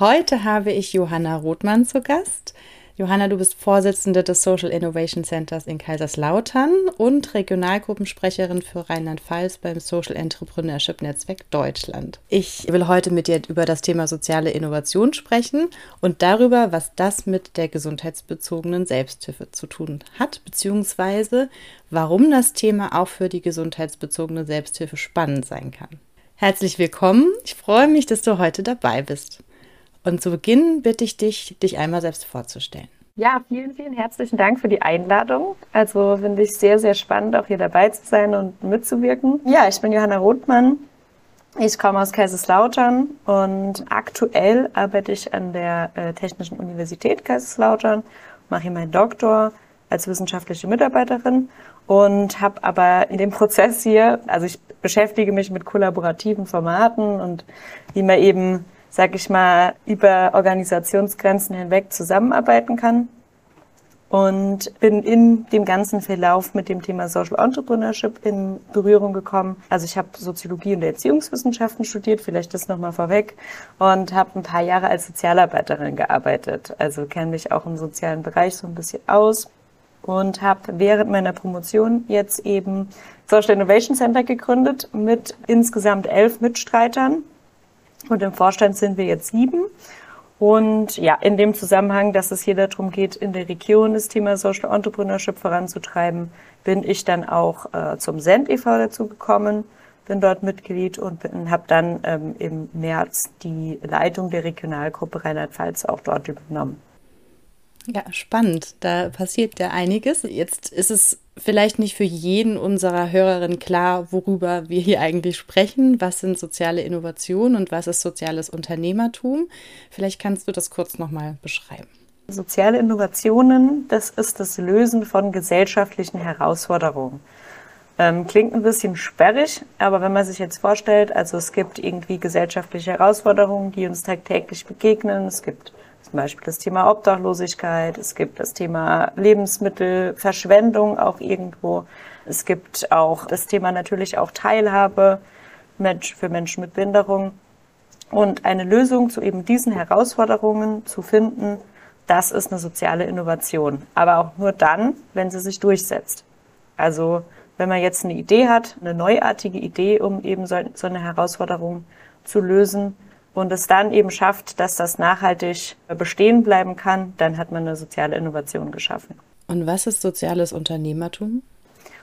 Heute habe ich Johanna Rothmann zu Gast. Johanna, du bist Vorsitzende des Social Innovation Centers in Kaiserslautern und Regionalgruppensprecherin für Rheinland-Pfalz beim Social Entrepreneurship Netzwerk Deutschland. Ich will heute mit dir über das Thema soziale Innovation sprechen und darüber, was das mit der gesundheitsbezogenen Selbsthilfe zu tun hat, beziehungsweise warum das Thema auch für die gesundheitsbezogene Selbsthilfe spannend sein kann. Herzlich willkommen. Ich freue mich, dass du heute dabei bist. Und zu Beginn bitte ich dich, dich einmal selbst vorzustellen. Ja, vielen, vielen herzlichen Dank für die Einladung. Also finde ich sehr, sehr spannend, auch hier dabei zu sein und mitzuwirken. Ja, ich bin Johanna Rothmann. Ich komme aus Kaiserslautern und aktuell arbeite ich an der äh, Technischen Universität Kaiserslautern, mache hier meinen Doktor als wissenschaftliche Mitarbeiterin und habe aber in dem Prozess hier, also ich beschäftige mich mit kollaborativen Formaten und wie man eben sag ich mal, über Organisationsgrenzen hinweg zusammenarbeiten kann. Und bin in dem ganzen Verlauf mit dem Thema Social Entrepreneurship in Berührung gekommen. Also ich habe Soziologie und Erziehungswissenschaften studiert, vielleicht das nochmal vorweg, und habe ein paar Jahre als Sozialarbeiterin gearbeitet. Also kenne mich auch im sozialen Bereich so ein bisschen aus und habe während meiner Promotion jetzt eben Social Innovation Center gegründet mit insgesamt elf Mitstreitern und im Vorstand sind wir jetzt sieben. Und ja, in dem Zusammenhang, dass es hier darum geht, in der Region das Thema Social Entrepreneurship voranzutreiben, bin ich dann auch äh, zum SEND e.V. dazu gekommen, bin dort Mitglied und habe dann ähm, im März die Leitung der Regionalgruppe Rheinland-Pfalz auch dort übernommen. Ja, spannend. Da passiert ja einiges. Jetzt ist es vielleicht nicht für jeden unserer Hörerinnen klar, worüber wir hier eigentlich sprechen. Was sind soziale Innovationen und was ist soziales Unternehmertum? Vielleicht kannst du das kurz nochmal beschreiben. Soziale Innovationen, das ist das Lösen von gesellschaftlichen Herausforderungen. Ähm, klingt ein bisschen sperrig, aber wenn man sich jetzt vorstellt, also es gibt irgendwie gesellschaftliche Herausforderungen, die uns tagtäglich begegnen. Es gibt zum Beispiel das Thema Obdachlosigkeit, es gibt das Thema Lebensmittelverschwendung auch irgendwo. Es gibt auch das Thema natürlich auch Teilhabe für Menschen mit Behinderung. Und eine Lösung zu eben diesen Herausforderungen zu finden, das ist eine soziale Innovation. Aber auch nur dann, wenn sie sich durchsetzt. Also wenn man jetzt eine Idee hat, eine neuartige Idee, um eben so, eine Herausforderung zu lösen, und es dann eben schafft, dass das nachhaltig bestehen bleiben kann, dann hat man eine soziale Innovation geschaffen. Und was ist soziales Unternehmertum?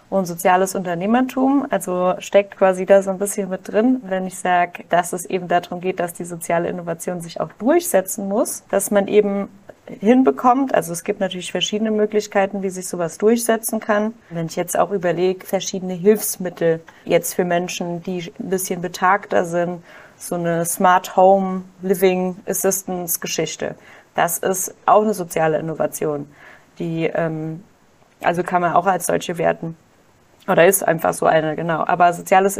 Und soziales Unternehmertum, also steckt quasi da so ein bisschen mit drin, wenn ich sage, dass es eben darum geht, dass die soziale Innovation sich auch durchsetzen muss, dass man eben hinbekommt. Also es gibt natürlich verschiedene Möglichkeiten, wie sich sowas durchsetzen kann. Wenn ich jetzt auch überlege, verschiedene Hilfsmittel jetzt für Menschen, die ein bisschen betagter sind so eine Smart Home Living Assistance Geschichte. Das ist auch eine soziale Innovation, die ähm, also kann man auch als solche werten. Oder ist einfach so eine, genau. Aber soziales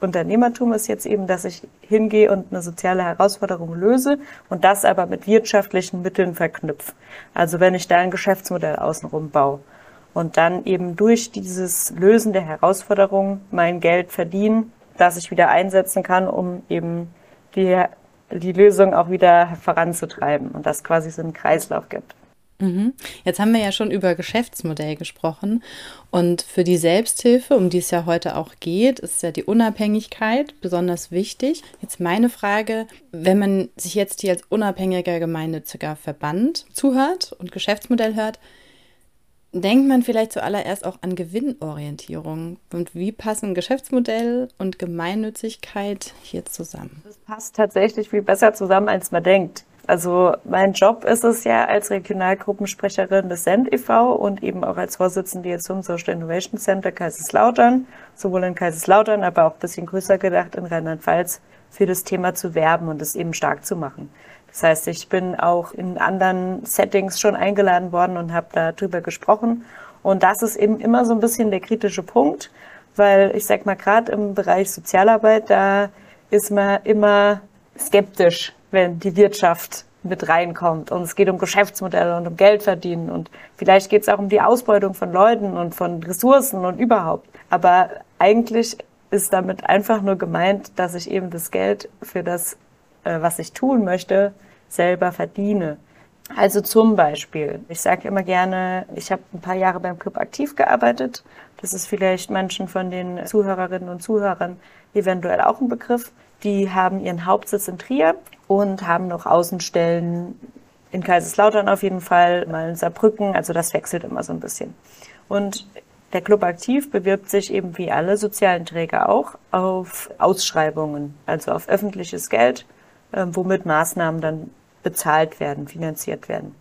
Unternehmertum ist jetzt eben, dass ich hingehe und eine soziale Herausforderung löse und das aber mit wirtschaftlichen Mitteln verknüpfe. Also wenn ich da ein Geschäftsmodell außenrum baue und dann eben durch dieses Lösen der Herausforderung mein Geld verdiene das ich wieder einsetzen kann, um eben die, die Lösung auch wieder voranzutreiben und das quasi so einen Kreislauf gibt. Mhm. Jetzt haben wir ja schon über Geschäftsmodell gesprochen und für die Selbsthilfe, um die es ja heute auch geht, ist ja die Unabhängigkeit besonders wichtig. Jetzt meine Frage, wenn man sich jetzt hier als unabhängiger gemeinnütziger Verband zuhört und Geschäftsmodell hört, denkt man vielleicht zuallererst auch an Gewinnorientierung. Und wie passen Geschäftsmodell und Gemeinnützigkeit hier zusammen? Das passt tatsächlich viel besser zusammen, als man denkt. Also mein Job ist es ja als Regionalgruppensprecherin des SEND e.V. und eben auch als Vorsitzende jetzt zum Social Innovation Center Kaiserslautern, sowohl in Kaiserslautern, aber auch ein bisschen größer gedacht in Rheinland-Pfalz, für das Thema zu werben und es eben stark zu machen. Das heißt, ich bin auch in anderen Settings schon eingeladen worden und habe darüber gesprochen. Und das ist eben immer so ein bisschen der kritische Punkt, weil ich sag mal, gerade im Bereich Sozialarbeit, da ist man immer skeptisch, wenn die Wirtschaft mit reinkommt. Und es geht um Geschäftsmodelle und um Geld verdienen. Und vielleicht geht es auch um die Ausbeutung von Leuten und von Ressourcen und überhaupt. Aber eigentlich ist damit einfach nur gemeint, dass ich eben das Geld für das, was ich tun möchte, selber verdiene. Also zum Beispiel, ich sage immer gerne, ich habe ein paar Jahre beim Club aktiv gearbeitet. Das ist vielleicht manchen von den Zuhörerinnen und Zuhörern eventuell auch ein Begriff. Die haben ihren Hauptsitz in Trier und haben noch Außenstellen in Kaiserslautern auf jeden Fall, mal in Saarbrücken. Also das wechselt immer so ein bisschen. Und der Club Aktiv bewirbt sich eben wie alle sozialen Träger auch auf Ausschreibungen, also auf öffentliches Geld, äh, womit Maßnahmen dann bezahlt werden, finanziert werden.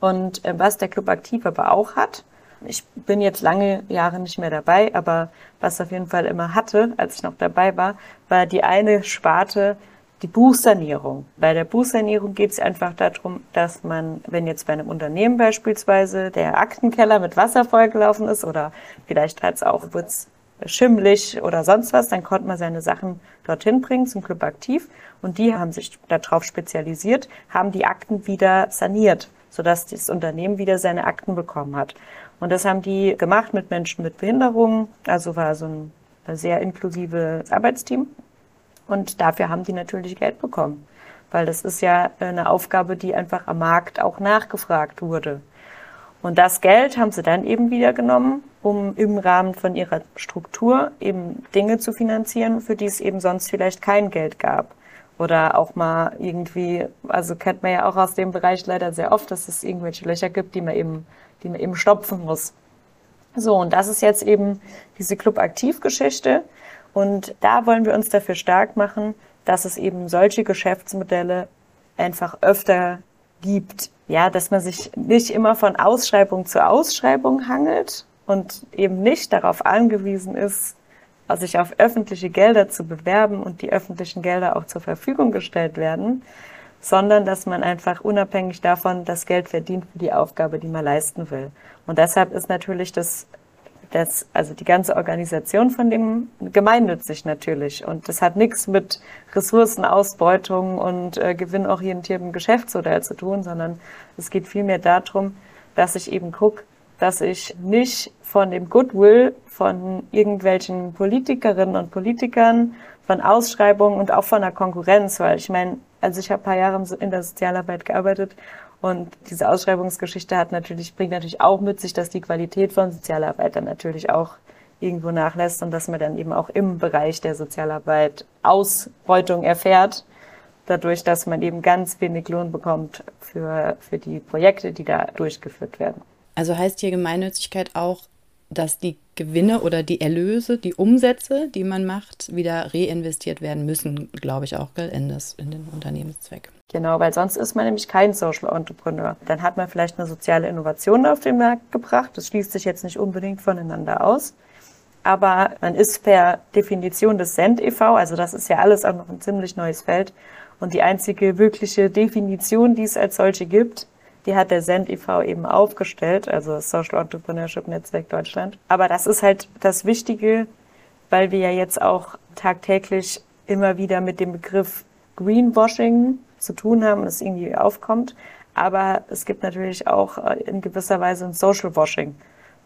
Und äh, was der Club Aktiv aber auch hat, ich bin jetzt lange Jahre nicht mehr dabei, aber was auf jeden Fall immer hatte, als ich noch dabei war, war die eine Sparte, die Buchsanierung. Bei der Buchsanierung geht es einfach darum, dass man, wenn jetzt bei einem Unternehmen beispielsweise der Aktenkeller mit Wasser vollgelaufen ist oder vielleicht hat es auch wird's schimmelig oder sonst was, dann konnte man seine Sachen dorthin bringen zum Club aktiv und die haben sich darauf spezialisiert, haben die Akten wieder saniert, sodass das Unternehmen wieder seine Akten bekommen hat. Und das haben die gemacht mit Menschen mit Behinderungen, also war so ein sehr inklusives Arbeitsteam und dafür haben die natürlich Geld bekommen, weil das ist ja eine Aufgabe, die einfach am Markt auch nachgefragt wurde. Und das Geld haben sie dann eben wieder genommen, um im Rahmen von ihrer Struktur eben Dinge zu finanzieren, für die es eben sonst vielleicht kein Geld gab. Oder auch mal irgendwie, also kennt man ja auch aus dem Bereich leider sehr oft, dass es irgendwelche Löcher gibt, die man eben, die man eben stopfen muss. So, und das ist jetzt eben diese Club-Aktiv-Geschichte. Und da wollen wir uns dafür stark machen, dass es eben solche Geschäftsmodelle einfach öfter gibt. Ja, dass man sich nicht immer von Ausschreibung zu Ausschreibung hangelt und eben nicht darauf angewiesen ist, sich auf öffentliche Gelder zu bewerben und die öffentlichen Gelder auch zur Verfügung gestellt werden, sondern dass man einfach unabhängig davon das Geld verdient für die Aufgabe, die man leisten will. Und deshalb ist natürlich das das, also die ganze Organisation von dem gemeinnützig natürlich. Und das hat nichts mit Ressourcenausbeutung und äh, gewinnorientiertem Geschäftsmodell zu tun, sondern es geht vielmehr darum, dass ich eben gucke, dass ich nicht von dem Goodwill von irgendwelchen Politikerinnen und Politikern, von Ausschreibungen und auch von der Konkurrenz, weil ich meine, also ich habe ein paar Jahre in der Sozialarbeit gearbeitet und diese Ausschreibungsgeschichte hat natürlich, bringt natürlich auch mit sich, dass die Qualität von Sozialarbeit dann natürlich auch irgendwo nachlässt und dass man dann eben auch im Bereich der Sozialarbeit Ausbeutung erfährt, dadurch, dass man eben ganz wenig Lohn bekommt für, für die Projekte, die da durchgeführt werden. Also heißt hier Gemeinnützigkeit auch, dass die Gewinne oder die Erlöse, die Umsätze, die man macht, wieder reinvestiert werden müssen, glaube ich auch, in, das, in den Unternehmenszweck. Genau, weil sonst ist man nämlich kein Social Entrepreneur. Dann hat man vielleicht eine soziale Innovation auf den Markt gebracht. Das schließt sich jetzt nicht unbedingt voneinander aus. Aber man ist per Definition des Send e.V., also das ist ja alles auch noch ein ziemlich neues Feld. Und die einzige wirkliche Definition, die es als solche gibt, die hat der Send e.V. eben aufgestellt, also Social Entrepreneurship Netzwerk Deutschland. Aber das ist halt das Wichtige, weil wir ja jetzt auch tagtäglich immer wieder mit dem Begriff Greenwashing zu tun haben und es irgendwie aufkommt. Aber es gibt natürlich auch äh, in gewisser Weise ein Social Washing.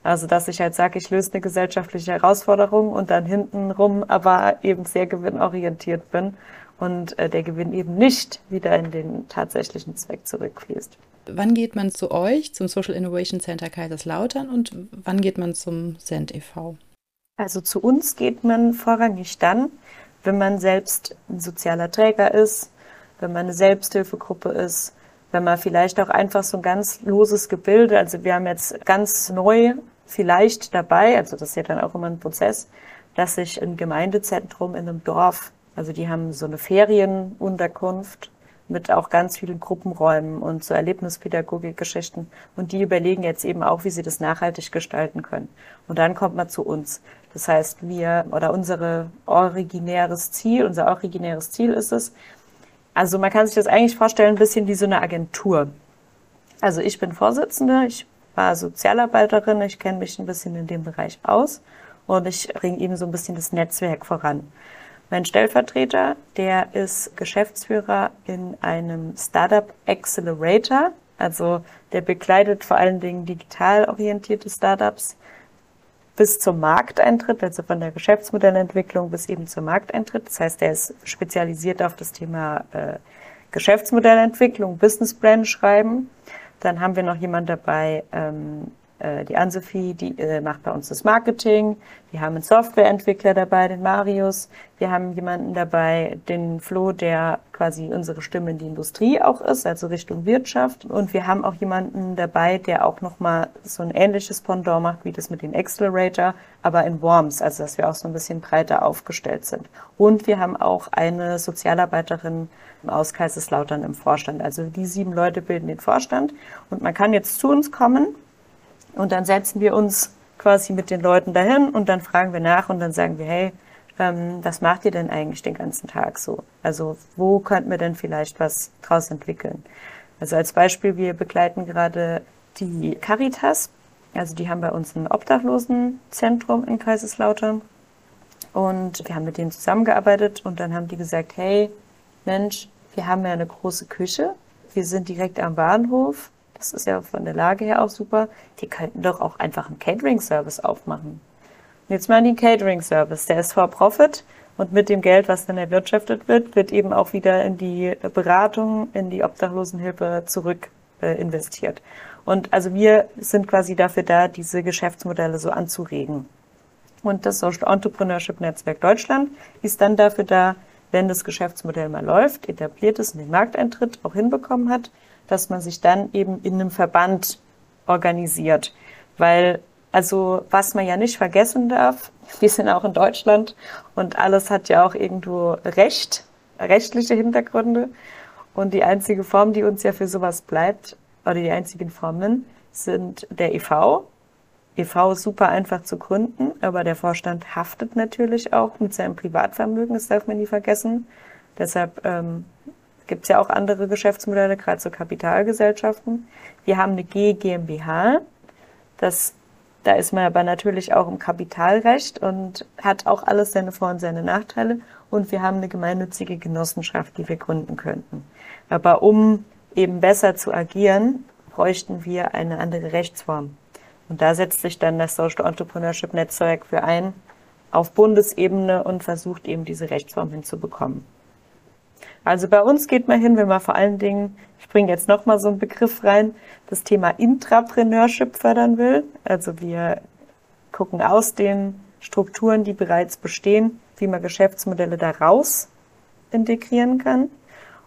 Also, dass ich halt sage, ich löse eine gesellschaftliche Herausforderung und dann hintenrum aber eben sehr gewinnorientiert bin und äh, der Gewinn eben nicht wieder in den tatsächlichen Zweck zurückfließt wann geht man zu euch, zum Social Innovation Center Kaiserslautern und wann geht man zum Send e.V.? Also zu uns geht man vorrangig dann, wenn man selbst ein sozialer Träger ist, wenn man eine Selbsthilfegruppe ist, wenn man vielleicht auch einfach so ein ganz loses Gebilde, also wir haben jetzt ganz neu vielleicht dabei, also das ist ja dann auch immer ein Prozess, dass sich ein Gemeindezentrum in einem Dorf, also die haben so eine Ferienunterkunft mit auch ganz vielen Gruppenräumen und so Erlebnispädagogik-Geschichten. Und die überlegen jetzt eben auch, wie sie das nachhaltig gestalten können. Und dann kommt man zu uns. Das heißt, wir oder unsere originäres Ziel, unser originäres Ziel ist es, also man kann sich das eigentlich vorstellen, ein bisschen wie so eine Agentur. Also ich bin Vorsitzende, ich war Sozialarbeiterin, ich kenne mich ein bisschen in dem Bereich aus und ich bringe eben so ein bisschen das Netzwerk voran. Mein Stellvertreter, der ist Geschäftsführer in einem Startup Accelerator. Also der begleitet vor allen Dingen digital orientierte Startups bis zum Markteintritt, also von der Geschäftsmodellentwicklung bis eben zum Markteintritt. Das heißt, er ist spezialisiert auf das Thema äh, Geschäftsmodellentwicklung, Businessplan schreiben. Dann haben wir noch jemand dabei, ähm, äh, die Ann-Sophie, die äh, macht bei uns das Marketing. Wir haben einen Softwareentwickler dabei, den Marius. Wir haben jemanden dabei, den Flo, der quasi unsere Stimme in die Industrie auch ist, also Richtung Wirtschaft. Und wir haben auch jemanden dabei, der auch nochmal so ein ähnliches Pendant macht, wie das mit dem Accelerator, aber in Worms, also dass wir auch so ein bisschen breiter aufgestellt sind. Und wir haben auch eine Sozialarbeiterin aus Kaiserslautern im Vorstand. Also die sieben Leute bilden den Vorstand. Und man kann jetzt zu uns kommen und dann setzen wir uns quasi mit den Leuten dahin und dann fragen wir nach und dann sagen wir, hey, ähm, was macht ihr denn eigentlich den ganzen Tag so? Also wo könnten wir denn vielleicht was draus entwickeln? Also als Beispiel, wir begleiten gerade die Caritas. Also die haben bei uns ein Obdachlosenzentrum in Kaiserslautern. Und wir haben mit denen zusammengearbeitet und dann haben die gesagt, hey, Mensch, wir haben ja eine große Küche. Wir sind direkt am Bahnhof. Das ist ja von der Lage her auch super. Die könnten doch auch einfach einen Catering-Service aufmachen. Und jetzt mal den Catering-Service. Der ist for Profit und mit dem Geld, was dann erwirtschaftet wird, wird eben auch wieder in die Beratung, in die Obdachlosenhilfe zurück äh, investiert. Und also wir sind quasi dafür da, diese Geschäftsmodelle so anzuregen. Und das Social Entrepreneurship Netzwerk Deutschland ist dann dafür da, wenn das Geschäftsmodell mal läuft, etabliert ist und den Markteintritt auch hinbekommen hat, dass man sich dann eben in einem Verband organisiert. Weil, also, was man ja nicht vergessen darf, wir sind auch in Deutschland und alles hat ja auch irgendwo Recht, rechtliche Hintergründe. Und die einzige Form, die uns ja für sowas bleibt, oder die einzigen Formen, sind der EV. EV ist super einfach zu gründen, aber der Vorstand haftet natürlich auch mit seinem Privatvermögen, das darf man nie vergessen. Deshalb ähm, gibt es ja auch andere Geschäftsmodelle, gerade so Kapitalgesellschaften. Wir haben eine G GmbH. Das, da ist man aber natürlich auch im Kapitalrecht und hat auch alles seine Vor- und seine Nachteile. Und wir haben eine gemeinnützige Genossenschaft, die wir gründen könnten. Aber um eben besser zu agieren, bräuchten wir eine andere Rechtsform. Und da setzt sich dann das Social Entrepreneurship Netzwerk für ein auf Bundesebene und versucht eben diese Rechtsform hinzubekommen. Also bei uns geht man hin, wenn man vor allen Dingen, ich bringe jetzt nochmal so einen Begriff rein, das Thema Intrapreneurship fördern will. Also wir gucken aus den Strukturen, die bereits bestehen, wie man Geschäftsmodelle daraus integrieren kann.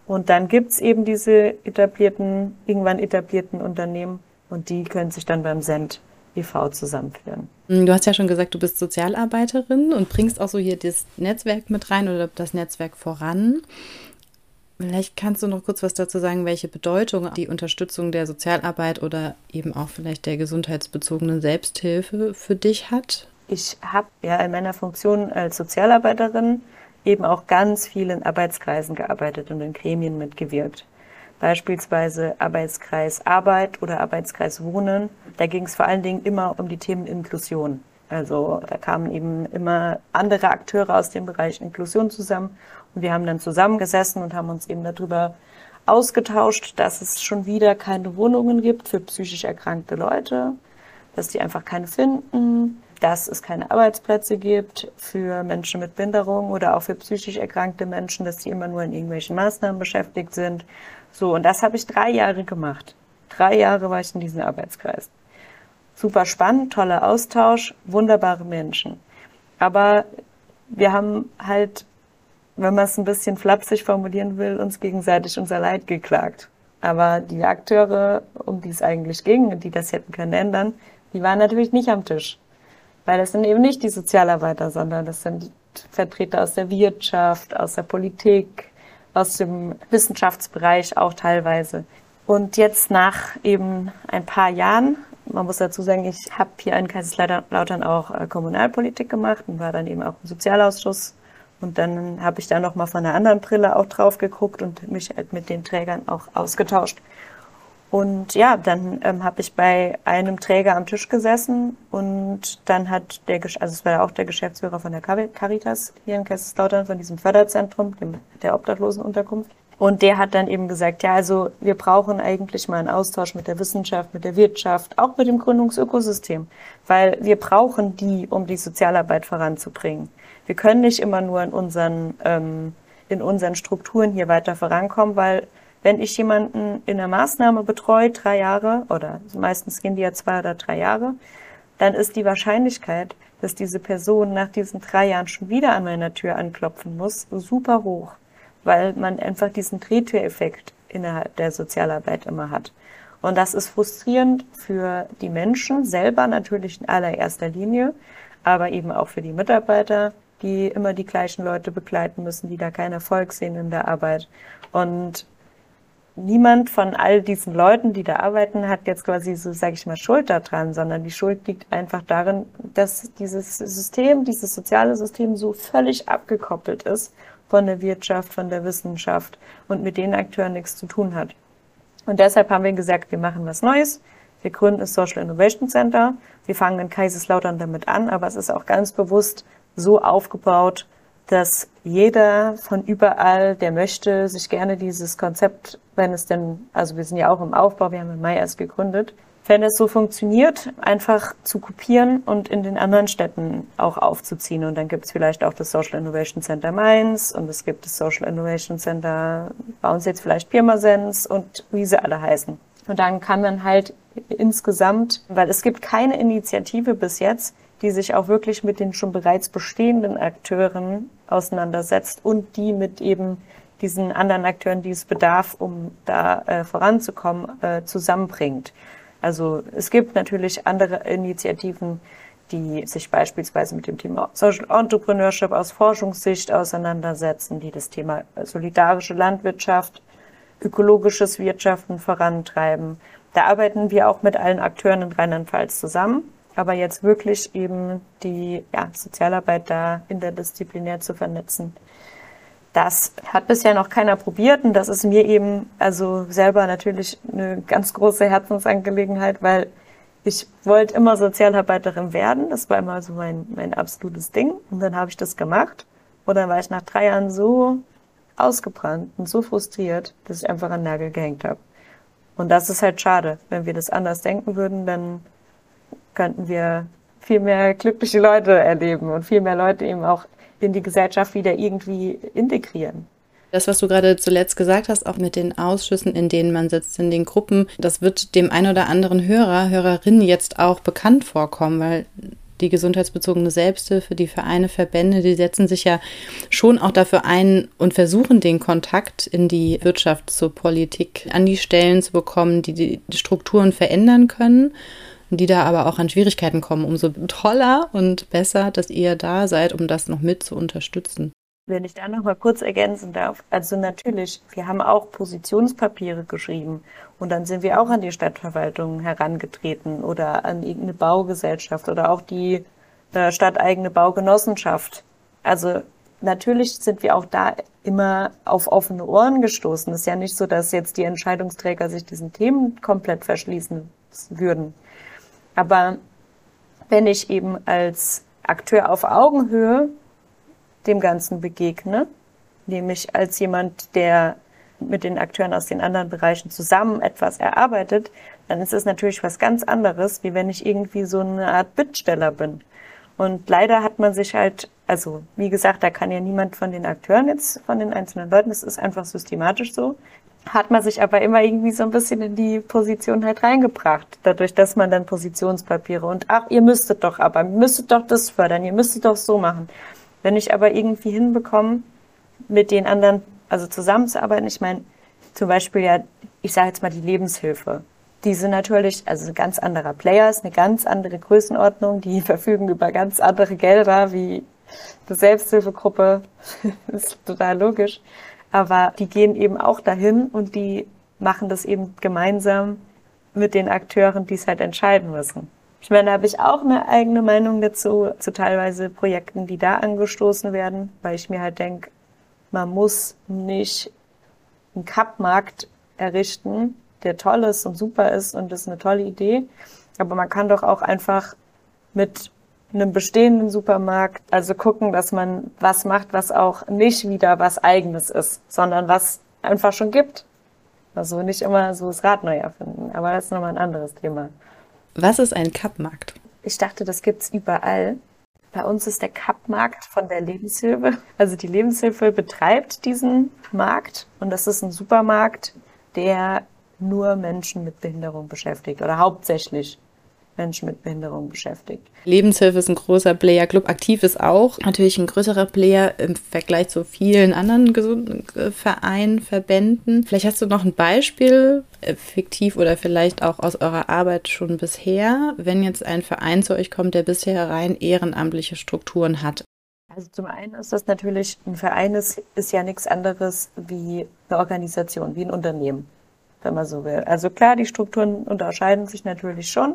Und dann gibt's eben diese etablierten, irgendwann etablierten Unternehmen und die können sich dann beim Send e.V. zusammenführen. Du hast ja schon gesagt, du bist Sozialarbeiterin und bringst auch so hier das Netzwerk mit rein oder das Netzwerk voran. Vielleicht kannst du noch kurz was dazu sagen, welche Bedeutung die Unterstützung der Sozialarbeit oder eben auch vielleicht der gesundheitsbezogenen Selbsthilfe für dich hat? Ich habe ja in meiner Funktion als Sozialarbeiterin eben auch ganz viel in Arbeitskreisen gearbeitet und in Gremien mitgewirkt. Beispielsweise Arbeitskreis Arbeit oder Arbeitskreis Wohnen. Da ging es vor allen Dingen immer um die Themen Inklusion. Also da kamen eben immer andere Akteure aus dem Bereich Inklusion zusammen und wir haben dann zusammengesessen und haben uns eben darüber ausgetauscht, dass es schon wieder keine Wohnungen gibt für psychisch erkrankte Leute, dass die einfach keine finden, dass es keine Arbeitsplätze gibt für Menschen mit Behinderung oder auch für psychisch erkrankte Menschen, dass die immer nur in irgendwelchen Maßnahmen beschäftigt sind. So, und das habe ich drei Jahre gemacht. Drei Jahre war ich in diesem Arbeitskreis. Super spannend, toller Austausch, wunderbare Menschen. Aber wir haben halt wenn man es ein bisschen flapsig formulieren will, uns gegenseitig unser Leid geklagt. Aber die Akteure, um die es eigentlich ging und die das hätten können ändern, die waren natürlich nicht am Tisch. Weil das sind eben nicht die Sozialarbeiter, sondern das sind Vertreter aus der Wirtschaft, aus der Politik, aus dem Wissenschaftsbereich auch teilweise. Und jetzt nach eben ein paar Jahren, man muss dazu sagen, ich habe hier in Kaiserslautern auch äh, Kommunalpolitik gemacht und war dann eben auch im Sozialausschuss. Und dann habe ich da nochmal von einer anderen Brille auch drauf geguckt und mich halt mit den Trägern auch ausgetauscht. Und ja, dann ähm, habe ich bei einem Träger am Tisch gesessen und dann hat der, also es war auch der Geschäftsführer von der Caritas hier in Kaiserslautern, von diesem Förderzentrum, dem, der Obdachlosenunterkunft. Und der hat dann eben gesagt, ja, also wir brauchen eigentlich mal einen Austausch mit der Wissenschaft, mit der Wirtschaft, auch mit dem Gründungsökosystem, weil wir brauchen die, um die Sozialarbeit voranzubringen. Wir können nicht immer nur in unseren, ähm, in unseren Strukturen hier weiter vorankommen, weil wenn ich jemanden in der Maßnahme betreue, drei Jahre, oder meistens gehen die ja zwei oder drei Jahre, dann ist die Wahrscheinlichkeit, dass diese Person nach diesen drei Jahren schon wieder an meiner Tür anklopfen muss, super hoch, weil man einfach diesen Drehtüreffekt innerhalb der Sozialarbeit immer hat. Und das ist frustrierend für die Menschen selber natürlich in allererster Linie, aber eben auch für die Mitarbeiter, die immer die gleichen Leute begleiten müssen, die da keinen Erfolg sehen in der Arbeit. Und niemand von all diesen Leuten, die da arbeiten, hat jetzt quasi so, sage ich mal, Schuld daran, sondern die Schuld liegt einfach darin, dass dieses System, dieses soziale System so völlig abgekoppelt ist von der Wirtschaft, von der Wissenschaft und mit den Akteuren nichts zu tun hat. Und deshalb haben wir gesagt, wir machen was Neues. Wir gründen das Social Innovation Center. Wir fangen in Kaiserslautern damit an, aber es ist auch ganz bewusst so aufgebaut, dass jeder von überall, der möchte, sich gerne dieses Konzept, wenn es denn, also wir sind ja auch im Aufbau, wir haben im Mai erst gegründet, wenn es so funktioniert, einfach zu kopieren und in den anderen Städten auch aufzuziehen. Und dann gibt es vielleicht auch das Social Innovation Center Mainz und es gibt das Social Innovation Center bei uns jetzt vielleicht Pirmasens und wie sie alle heißen. Und dann kann man halt insgesamt, weil es gibt keine Initiative bis jetzt, die sich auch wirklich mit den schon bereits bestehenden Akteuren auseinandersetzt und die mit eben diesen anderen Akteuren, die es bedarf, um da äh, voranzukommen, äh, zusammenbringt. Also es gibt natürlich andere Initiativen, die sich beispielsweise mit dem Thema Social Entrepreneurship aus Forschungssicht auseinandersetzen, die das Thema solidarische Landwirtschaft, ökologisches Wirtschaften vorantreiben. Da arbeiten wir auch mit allen Akteuren in Rheinland-Pfalz zusammen aber jetzt wirklich eben die ja, Sozialarbeit da interdisziplinär zu vernetzen. Das hat bisher noch keiner probiert und das ist mir eben also selber natürlich eine ganz große Herzensangelegenheit, weil ich wollte immer Sozialarbeiterin werden. Das war immer so mein, mein absolutes Ding. Und dann habe ich das gemacht. Und dann war ich nach drei Jahren so ausgebrannt und so frustriert, dass ich einfach an den Nagel gehängt habe. Und das ist halt schade. Wenn wir das anders denken würden, dann könnten wir viel mehr glückliche Leute erleben und viel mehr Leute eben auch in die Gesellschaft wieder irgendwie integrieren. Das, was du gerade zuletzt gesagt hast, auch mit den Ausschüssen, in denen man sitzt, in den Gruppen, das wird dem ein oder anderen Hörer, Hörerin jetzt auch bekannt vorkommen, weil die gesundheitsbezogene Selbsthilfe, die Vereine, Verbände, die setzen sich ja schon auch dafür ein und versuchen den Kontakt in die Wirtschaft zur Politik an die Stellen zu bekommen, die die Strukturen verändern können die da aber auch an Schwierigkeiten kommen, umso toller und besser, dass ihr da seid, um das noch mit zu unterstützen. Wenn ich da noch mal kurz ergänzen darf. Also natürlich, wir haben auch Positionspapiere geschrieben und dann sind wir auch an die Stadtverwaltung herangetreten oder an irgendeine Baugesellschaft oder auch die äh, stadteigene Baugenossenschaft. Also natürlich sind wir auch da immer auf offene Ohren gestoßen. Es ist ja nicht so, dass jetzt die Entscheidungsträger sich diesen Themen komplett verschließen würden. Aber wenn ich eben als Akteur auf Augenhöhe dem Ganzen begegne, nämlich als jemand, der mit den Akteuren aus den anderen Bereichen zusammen etwas erarbeitet, dann ist es natürlich was ganz anderes, wie wenn ich irgendwie so eine Art Bittsteller bin. Und leider hat man sich halt, also wie gesagt, da kann ja niemand von den Akteuren jetzt, von den einzelnen Leuten, es ist einfach systematisch so, hat man sich aber immer irgendwie so ein bisschen in die Position halt reingebracht. Dadurch, dass man dann Positionspapiere und ach, ihr müsstet doch aber, ihr müsstet doch das fördern, ihr müsstet doch so machen. Wenn ich aber irgendwie hinbekomme, mit den anderen, also zusammenzuarbeiten, ich meine, zum Beispiel ja, ich sage jetzt mal die Lebenshilfe. Die sind natürlich, also ein ganz anderer Player, ist eine ganz andere Größenordnung, die verfügen über ganz andere Gelder wie die Selbsthilfegruppe. ist total logisch. Aber die gehen eben auch dahin und die machen das eben gemeinsam mit den Akteuren, die es halt entscheiden müssen. Ich meine, da habe ich auch eine eigene Meinung dazu, zu teilweise Projekten, die da angestoßen werden, weil ich mir halt denke, man muss nicht einen Cup-Markt errichten, der toll ist und super ist und das ist eine tolle Idee. Aber man kann doch auch einfach mit einem bestehenden Supermarkt, also gucken, dass man was macht, was auch nicht wieder was eigenes ist, sondern was einfach schon gibt. Also nicht immer so das Rad neu erfinden, aber das ist nochmal ein anderes Thema. Was ist ein Cup-Markt? Ich dachte, das gibt's überall. Bei uns ist der Cup-Markt von der Lebenshilfe. Also die Lebenshilfe betreibt diesen Markt und das ist ein Supermarkt, der nur Menschen mit Behinderung beschäftigt oder hauptsächlich Menschen mit Behinderung beschäftigt. Lebenshilfe ist ein großer Player, Club Aktiv ist auch natürlich ein größerer Player im Vergleich zu vielen anderen äh, Vereinen, Verbänden. Vielleicht hast du noch ein Beispiel, äh, fiktiv oder vielleicht auch aus eurer Arbeit schon bisher, wenn jetzt ein Verein zu euch kommt, der bisher rein ehrenamtliche Strukturen hat. Also zum einen ist das natürlich, ein Verein ist, ist ja nichts anderes wie eine Organisation, wie ein Unternehmen, wenn man so will. Also klar, die Strukturen unterscheiden sich natürlich schon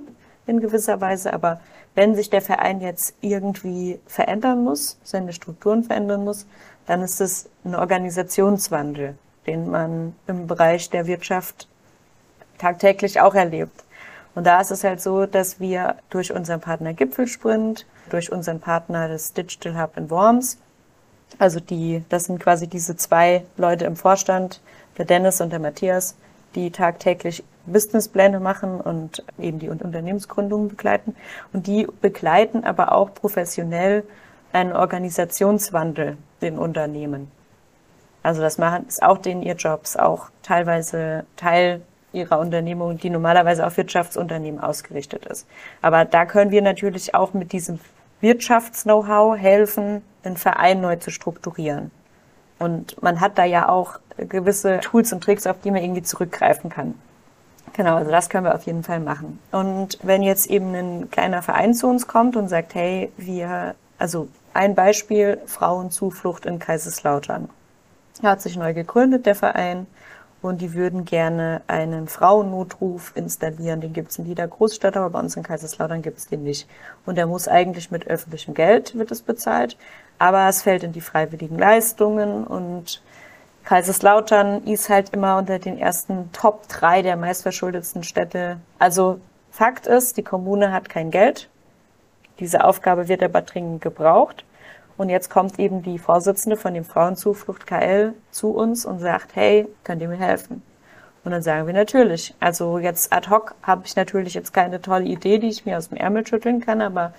in gewisser Weise, aber wenn sich der Verein jetzt irgendwie verändern muss, seine Strukturen verändern muss, dann ist es ein Organisationswandel, den man im Bereich der Wirtschaft tagtäglich auch erlebt. Und da ist es halt so, dass wir durch unseren Partner Gipfelsprint, durch unseren Partner des Digital Hub in Worms, also die, das sind quasi diese zwei Leute im Vorstand, der Dennis und der Matthias, die tagtäglich Businesspläne machen und eben die Unternehmensgründungen begleiten. Und die begleiten aber auch professionell einen Organisationswandel in Unternehmen. Also das machen, ist auch denen ihr Jobs, auch teilweise Teil ihrer Unternehmung, die normalerweise auf Wirtschaftsunternehmen ausgerichtet ist. Aber da können wir natürlich auch mit diesem Wirtschafts-Know-how helfen, den Verein neu zu strukturieren. Und man hat da ja auch gewisse Tools und Tricks, auf die man irgendwie zurückgreifen kann. Genau, also das können wir auf jeden Fall machen. Und wenn jetzt eben ein kleiner Verein zu uns kommt und sagt, hey, wir, also ein Beispiel, Frauenzuflucht in Kaiserslautern. Er hat sich neu gegründet, der Verein, und die würden gerne einen Frauennotruf installieren. Den gibt es in jeder Großstadt, aber bei uns in Kaiserslautern gibt es den nicht. Und der muss eigentlich mit öffentlichem Geld, wird es bezahlt, aber es fällt in die freiwilligen Leistungen und Kaiserslautern ist halt immer unter den ersten Top drei der meistverschuldetsten Städte. Also Fakt ist, die Kommune hat kein Geld. Diese Aufgabe wird aber dringend gebraucht. Und jetzt kommt eben die Vorsitzende von dem Frauenzuflucht KL zu uns und sagt, hey, könnt ihr mir helfen? Und dann sagen wir natürlich. Also jetzt ad hoc habe ich natürlich jetzt keine tolle Idee, die ich mir aus dem Ärmel schütteln kann, aber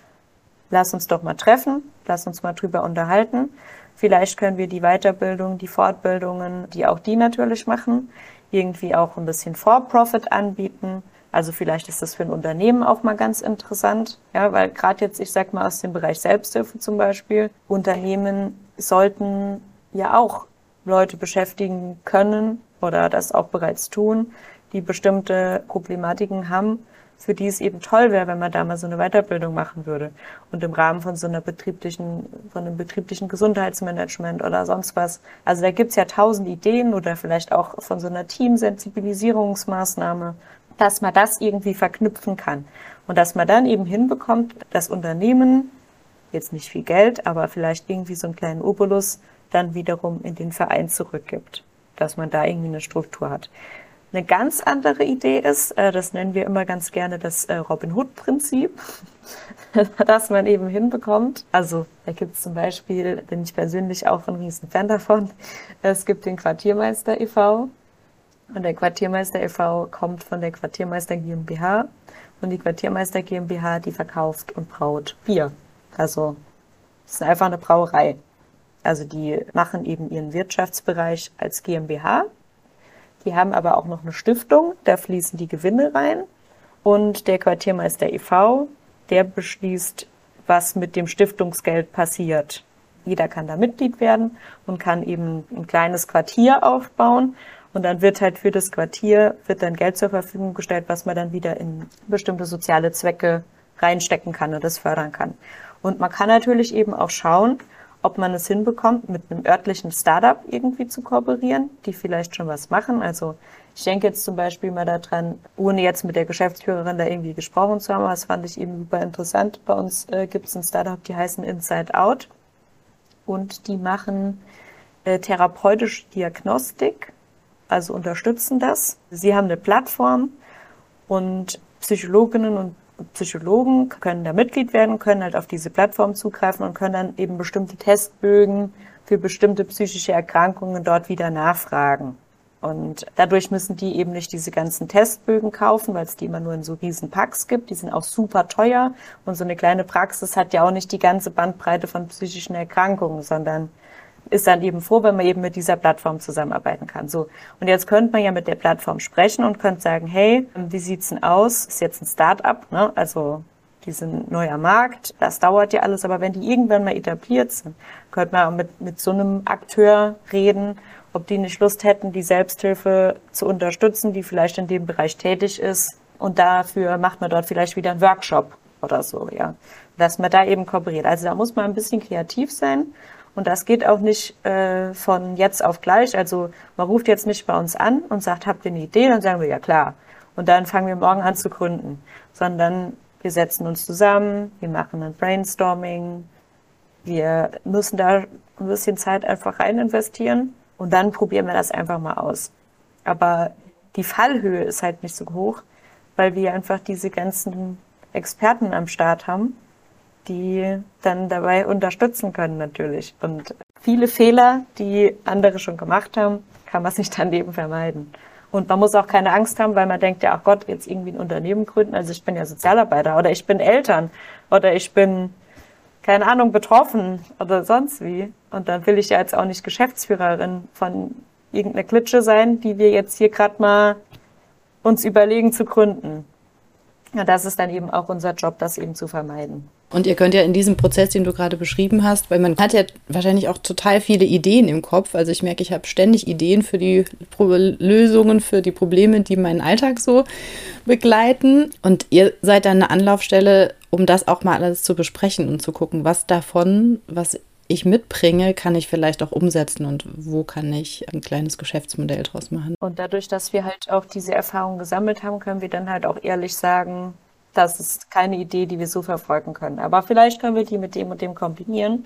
lass uns doch mal treffen, lass uns mal drüber unterhalten. Vielleicht können wir die Weiterbildung, die Fortbildungen, die auch die natürlich machen, irgendwie auch ein bisschen For-Profit anbieten. Also vielleicht ist das für ein Unternehmen auch mal ganz interessant, ja, weil gerade jetzt, ich sag mal aus dem Bereich Selbsthilfe zum Beispiel, Unternehmen sollten ja auch Leute beschäftigen können oder das auch bereits tun, die bestimmte Problematiken haben für die es eben toll wäre, wenn man da mal so eine Weiterbildung machen würde. Und im Rahmen von so einer betrieblichen, von einem betrieblichen Gesundheitsmanagement oder sonst was. Also da gibt's ja tausend Ideen oder vielleicht auch von so einer Teamsensibilisierungsmaßnahme, dass man das irgendwie verknüpfen kann. Und dass man dann eben hinbekommt, das Unternehmen, jetzt nicht viel Geld, aber vielleicht irgendwie so einen kleinen Obolus dann wiederum in den Verein zurückgibt. Dass man da irgendwie eine Struktur hat. Eine ganz andere Idee ist, äh, das nennen wir immer ganz gerne das äh, Robin Hood-Prinzip, dass man eben hinbekommt. Also da gibt es zum Beispiel, bin ich persönlich auch ein riesen Fan davon, es gibt den Quartiermeister e.V. Und der Quartiermeister e.V. kommt von der Quartiermeister GmbH. Und die Quartiermeister GmbH, die verkauft und braut Bier. Also es ist einfach eine Brauerei. Also die machen eben ihren Wirtschaftsbereich als GmbH die haben aber auch noch eine Stiftung, da fließen die Gewinne rein. Und der Quartiermeister e.V., der beschließt, was mit dem Stiftungsgeld passiert. Jeder kann da Mitglied werden und kann eben ein kleines Quartier aufbauen. Und dann wird halt für das Quartier, wird dann Geld zur Verfügung gestellt, was man dann wieder in bestimmte soziale Zwecke reinstecken kann und das fördern kann. Und man kann natürlich eben auch schauen, ob man es hinbekommt, mit einem örtlichen Startup irgendwie zu kooperieren, die vielleicht schon was machen. Also ich denke jetzt zum Beispiel mal daran, ohne jetzt mit der Geschäftsführerin da irgendwie gesprochen zu haben, das fand ich eben super interessant. Bei uns äh, gibt es ein Startup, die heißen Inside Out und die machen äh, therapeutische Diagnostik, also unterstützen das. Sie haben eine Plattform und Psychologinnen und Psychologen können da Mitglied werden, können halt auf diese Plattform zugreifen und können dann eben bestimmte Testbögen für bestimmte psychische Erkrankungen dort wieder nachfragen. Und dadurch müssen die eben nicht diese ganzen Testbögen kaufen, weil es die immer nur in so riesen Packs gibt. Die sind auch super teuer. Und so eine kleine Praxis hat ja auch nicht die ganze Bandbreite von psychischen Erkrankungen, sondern ist dann eben froh, wenn man eben mit dieser Plattform zusammenarbeiten kann. So. Und jetzt könnte man ja mit der Plattform sprechen und könnte sagen, hey, wie sieht's denn aus? Ist jetzt ein Start-up, ne? Also, die sind neuer Markt. Das dauert ja alles. Aber wenn die irgendwann mal etabliert sind, könnte man mit, mit so einem Akteur reden, ob die nicht Lust hätten, die Selbsthilfe zu unterstützen, die vielleicht in dem Bereich tätig ist. Und dafür macht man dort vielleicht wieder einen Workshop oder so, ja. Dass man da eben kooperiert. Also da muss man ein bisschen kreativ sein und das geht auch nicht äh, von jetzt auf gleich. Also man ruft jetzt nicht bei uns an und sagt, habt ihr eine Idee? Dann sagen wir, ja klar. Und dann fangen wir morgen an zu gründen. Sondern wir setzen uns zusammen, wir machen ein Brainstorming, wir müssen da ein bisschen Zeit einfach rein investieren und dann probieren wir das einfach mal aus. Aber die Fallhöhe ist halt nicht so hoch, weil wir einfach diese ganzen Experten am Start haben, die dann dabei unterstützen können natürlich. Und viele Fehler, die andere schon gemacht haben, kann man sich dann eben vermeiden. Und man muss auch keine Angst haben, weil man denkt ja, ach Gott, jetzt irgendwie ein Unternehmen gründen. Also ich bin ja Sozialarbeiter oder ich bin Eltern oder ich bin, keine Ahnung, betroffen oder sonst wie. Und dann will ich ja jetzt auch nicht Geschäftsführerin von irgendeiner Klitsche sein, die wir jetzt hier gerade mal uns überlegen zu gründen. Ja, das ist dann eben auch unser Job, das eben zu vermeiden. Und ihr könnt ja in diesem Prozess, den du gerade beschrieben hast, weil man hat ja wahrscheinlich auch total viele Ideen im Kopf. Also ich merke, ich habe ständig Ideen für die Lösungen, für die Probleme, die meinen Alltag so begleiten. Und ihr seid dann eine Anlaufstelle, um das auch mal alles zu besprechen und zu gucken, was davon, was ich mitbringe, kann ich vielleicht auch umsetzen und wo kann ich ein kleines Geschäftsmodell draus machen. Und dadurch, dass wir halt auch diese Erfahrung gesammelt haben, können wir dann halt auch ehrlich sagen, das ist keine Idee, die wir so verfolgen können. Aber vielleicht können wir die mit dem und dem kombinieren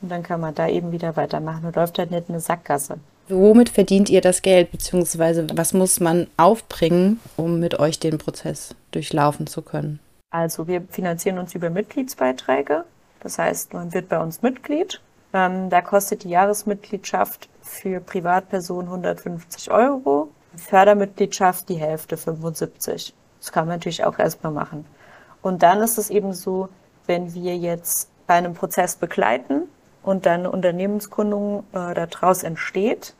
und dann kann man da eben wieder weitermachen und läuft halt nicht eine Sackgasse. Womit verdient ihr das Geld, beziehungsweise was muss man aufbringen, um mit euch den Prozess durchlaufen zu können? Also wir finanzieren uns über Mitgliedsbeiträge. Das heißt, man wird bei uns Mitglied. Ähm, da kostet die Jahresmitgliedschaft für Privatpersonen 150 Euro, Fördermitgliedschaft die Hälfte 75. Das kann man natürlich auch erstmal machen. Und dann ist es eben so, wenn wir jetzt bei einem Prozess begleiten und dann eine Unternehmensgründung äh, daraus entsteht,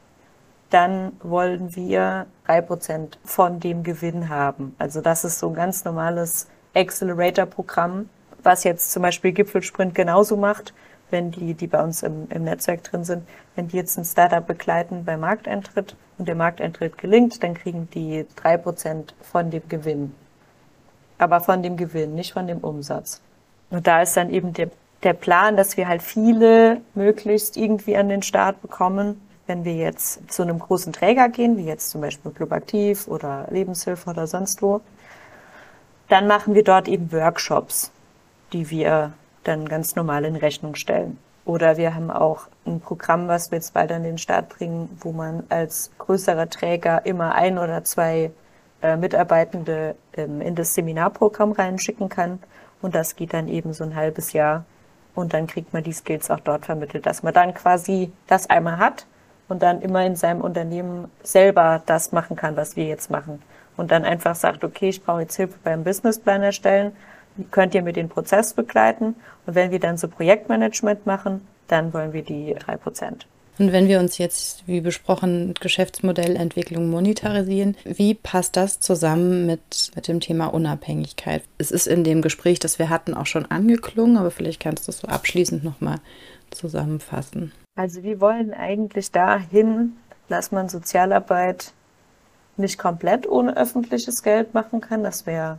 dann wollen wir drei Prozent von dem Gewinn haben. Also das ist so ein ganz normales Accelerator-Programm, was jetzt zum Beispiel Gipfelsprint genauso macht, wenn die, die bei uns im, im Netzwerk drin sind, wenn die jetzt ein Startup begleiten beim Markteintritt und der Markteintritt gelingt, dann kriegen die drei Prozent von dem Gewinn. Aber von dem Gewinn, nicht von dem Umsatz. Und da ist dann eben der, der Plan, dass wir halt viele möglichst irgendwie an den Start bekommen. Wenn wir jetzt zu einem großen Träger gehen, wie jetzt zum Beispiel Club Aktiv oder Lebenshilfe oder sonst wo, dann machen wir dort eben Workshops die wir dann ganz normal in Rechnung stellen. Oder wir haben auch ein Programm, was wir jetzt bald an den Start bringen, wo man als größerer Träger immer ein oder zwei äh, Mitarbeitende ähm, in das Seminarprogramm reinschicken kann. Und das geht dann eben so ein halbes Jahr. Und dann kriegt man die Skills auch dort vermittelt, dass man dann quasi das einmal hat und dann immer in seinem Unternehmen selber das machen kann, was wir jetzt machen. Und dann einfach sagt, okay, ich brauche jetzt Hilfe beim Businessplan erstellen könnt ihr mit den Prozess begleiten. Und wenn wir dann so Projektmanagement machen, dann wollen wir die drei Prozent. Und wenn wir uns jetzt, wie besprochen, Geschäftsmodellentwicklung monetarisieren, wie passt das zusammen mit, mit dem Thema Unabhängigkeit? Es ist in dem Gespräch, das wir hatten, auch schon angeklungen, aber vielleicht kannst du es so abschließend nochmal zusammenfassen. Also wir wollen eigentlich dahin, dass man Sozialarbeit nicht komplett ohne öffentliches Geld machen kann. Das wäre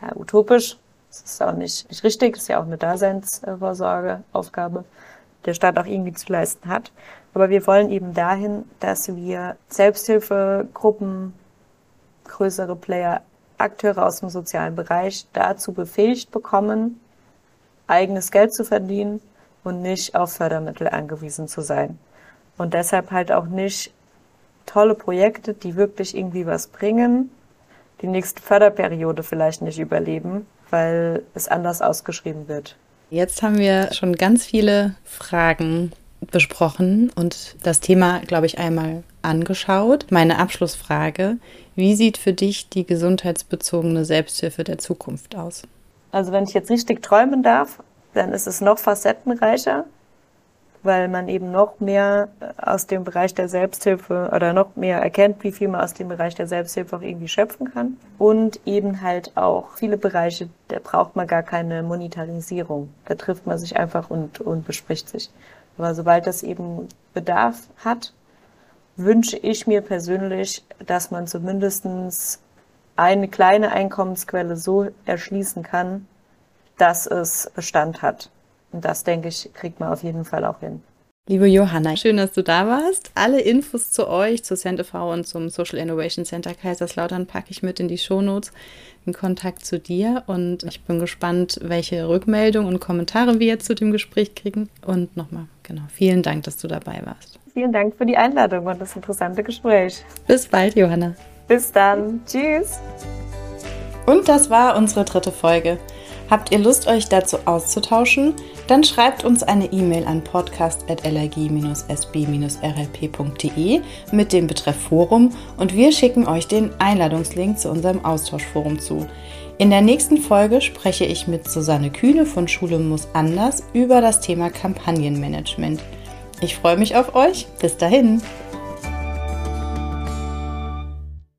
ja, utopisch. Das ist auch nicht, nicht richtig, das ist ja auch eine Daseinsvorsorgeaufgabe. der Staat auch irgendwie zu leisten hat. Aber wir wollen eben dahin, dass wir Selbsthilfegruppen, größere Player, Akteure aus dem sozialen Bereich dazu befähigt bekommen, eigenes Geld zu verdienen und nicht auf Fördermittel angewiesen zu sein. Und deshalb halt auch nicht tolle Projekte, die wirklich irgendwie was bringen, die nächste Förderperiode vielleicht nicht überleben, weil es anders ausgeschrieben wird. Jetzt haben wir schon ganz viele Fragen besprochen und das Thema, glaube ich, einmal angeschaut. Meine Abschlussfrage, wie sieht für dich die gesundheitsbezogene Selbsthilfe der Zukunft aus? Also wenn ich jetzt richtig träumen darf, dann ist es noch facettenreicher weil man eben noch mehr äh, aus dem Bereich der Selbsthilfe oder noch mehr erkennt, wie viel man aus dem Bereich der Selbsthilfe auch irgendwie schöpfen kann. Und eben halt auch viele Bereiche, da braucht man gar keine Monetarisierung. Da trifft man sich einfach und, und bespricht sich. Aber sobald das eben Bedarf hat, wünsche ich mir persönlich, dass man zumindestens eine kleine Einkommensquelle so erschließen kann, dass es Bestand hat. Und das, denke ich, kriegt man auf jeden Fall auch hin. Liebe Johanna, schön, dass du da warst. Alle Infos zu euch, zu CenTV und zum Social Innovation Center Kaiserslautern packe ich mit in die Shownotes in Kontakt zu dir und ich bin gespannt, welche Rückmeldungen und Kommentare wir jetzt zu dem Gespräch kriegen. Und nochmal, genau, vielen Dank, dass du dabei warst. Vielen Dank für die Einladung und das interessante Gespräch. Bis bald, Johanna. Bis dann. Tschüss. Und das war unsere dritte Folge. Habt ihr Lust, euch dazu auszutauschen? Dann schreibt uns eine E-Mail an podcast.lg-sb-rlp.de mit dem Betreff Forum und wir schicken euch den Einladungslink zu unserem Austauschforum zu. In der nächsten Folge spreche ich mit Susanne Kühne von Schule muss anders über das Thema Kampagnenmanagement. Ich freue mich auf euch. Bis dahin.